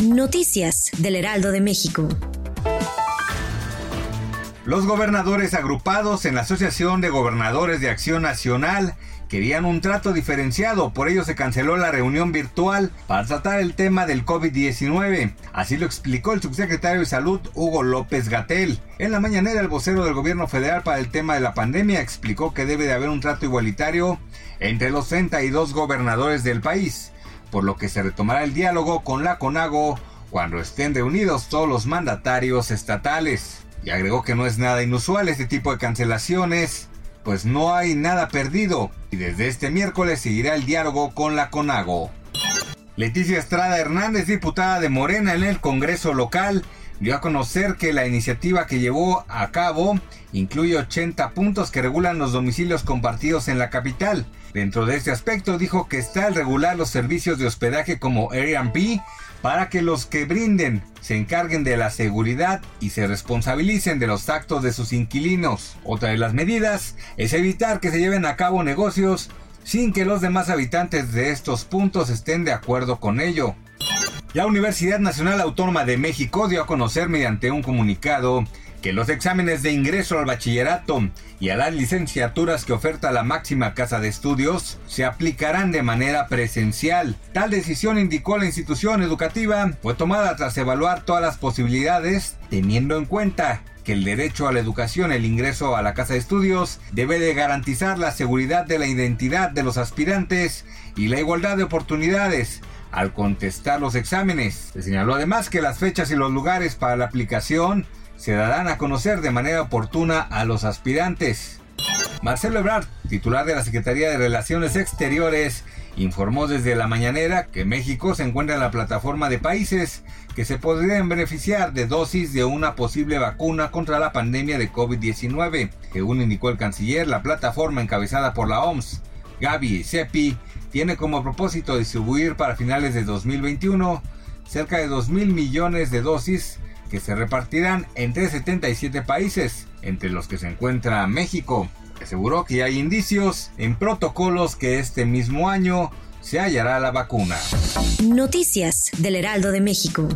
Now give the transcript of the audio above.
Noticias del Heraldo de México. Los gobernadores agrupados en la Asociación de Gobernadores de Acción Nacional querían un trato diferenciado, por ello se canceló la reunión virtual para tratar el tema del COVID-19. Así lo explicó el subsecretario de Salud Hugo López Gatel. En la mañanera el vocero del gobierno federal para el tema de la pandemia explicó que debe de haber un trato igualitario entre los 32 gobernadores del país, por lo que se retomará el diálogo con la CONAGO cuando estén reunidos todos los mandatarios estatales y agregó que no es nada inusual este tipo de cancelaciones, pues no hay nada perdido y desde este miércoles seguirá el diálogo con la CONAGO. Leticia Estrada Hernández, diputada de Morena en el Congreso local, dio a conocer que la iniciativa que llevó a cabo incluye 80 puntos que regulan los domicilios compartidos en la capital. Dentro de este aspecto dijo que está el regular los servicios de hospedaje como Airbnb para que los que brinden se encarguen de la seguridad y se responsabilicen de los actos de sus inquilinos. Otra de las medidas es evitar que se lleven a cabo negocios sin que los demás habitantes de estos puntos estén de acuerdo con ello. La Universidad Nacional Autónoma de México dio a conocer mediante un comunicado que los exámenes de ingreso al bachillerato y a las licenciaturas que oferta la máxima casa de estudios se aplicarán de manera presencial. Tal decisión, indicó la institución educativa, fue tomada tras evaluar todas las posibilidades, teniendo en cuenta que el derecho a la educación, el ingreso a la casa de estudios, debe de garantizar la seguridad de la identidad de los aspirantes y la igualdad de oportunidades al contestar los exámenes. Se señaló además que las fechas y los lugares para la aplicación se darán a conocer de manera oportuna a los aspirantes. Marcelo Ebrard, titular de la Secretaría de Relaciones Exteriores, informó desde la mañanera que México se encuentra en la plataforma de países que se podrían beneficiar de dosis de una posible vacuna contra la pandemia de COVID-19. Según indicó el canciller, la plataforma encabezada por la OMS, Gavi y CEPI, tiene como propósito distribuir para finales de 2021 cerca de 2 mil millones de dosis que se repartirán entre 77 países, entre los que se encuentra México. Aseguró que hay indicios en protocolos que este mismo año se hallará la vacuna. Noticias del Heraldo de México.